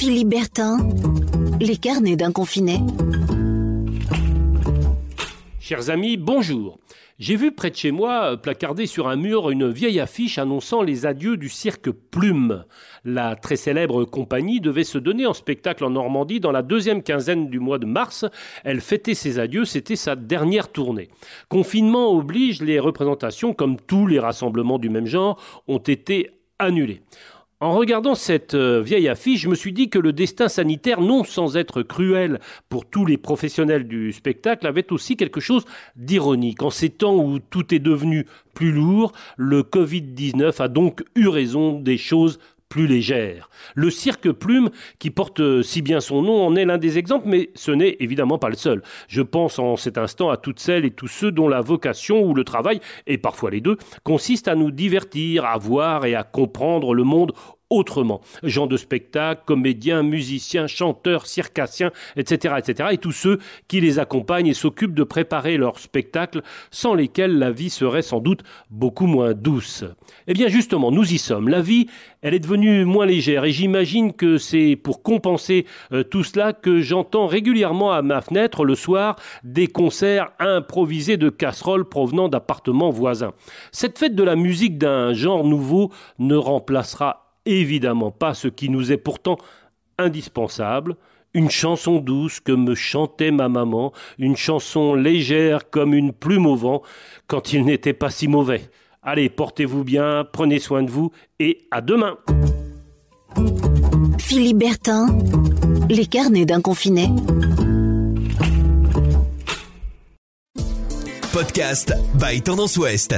Philippe Bertin, les carnets d'un confiné. Chers amis, bonjour. J'ai vu près de chez moi, placardé sur un mur, une vieille affiche annonçant les adieux du cirque Plume. La très célèbre compagnie devait se donner en spectacle en Normandie dans la deuxième quinzaine du mois de mars. Elle fêtait ses adieux, c'était sa dernière tournée. Confinement oblige, les représentations, comme tous les rassemblements du même genre, ont été annulées. En regardant cette euh, vieille affiche, je me suis dit que le destin sanitaire, non sans être cruel pour tous les professionnels du spectacle, avait aussi quelque chose d'ironique. En ces temps où tout est devenu plus lourd, le Covid-19 a donc eu raison des choses plus légères. Le cirque Plume, qui porte si bien son nom, en est l'un des exemples, mais ce n'est évidemment pas le seul. Je pense en cet instant à toutes celles et tous ceux dont la vocation ou le travail, et parfois les deux, consiste à nous divertir, à voir et à comprendre le monde autrement. Gens de spectacle, comédiens, musiciens, chanteurs, circassiens, etc., etc., et tous ceux qui les accompagnent et s'occupent de préparer leur spectacle, sans lesquels la vie serait sans doute beaucoup moins douce. Eh bien, justement, nous y sommes. La vie, elle est devenue moins légère, et j'imagine que c'est pour compenser euh, tout cela que j'entends régulièrement à ma fenêtre le soir des concerts improvisés de casseroles provenant d'appartements voisins. Cette fête de la musique d'un genre nouveau ne remplacera évidemment pas ce qui nous est pourtant indispensable, une chanson douce que me chantait ma maman, une chanson légère comme une plume au vent, quand il n'était pas si mauvais. Allez, portez-vous bien, prenez soin de vous, et à demain. Philippe Bertin, les carnets d'un confiné. Podcast by Tendance Ouest.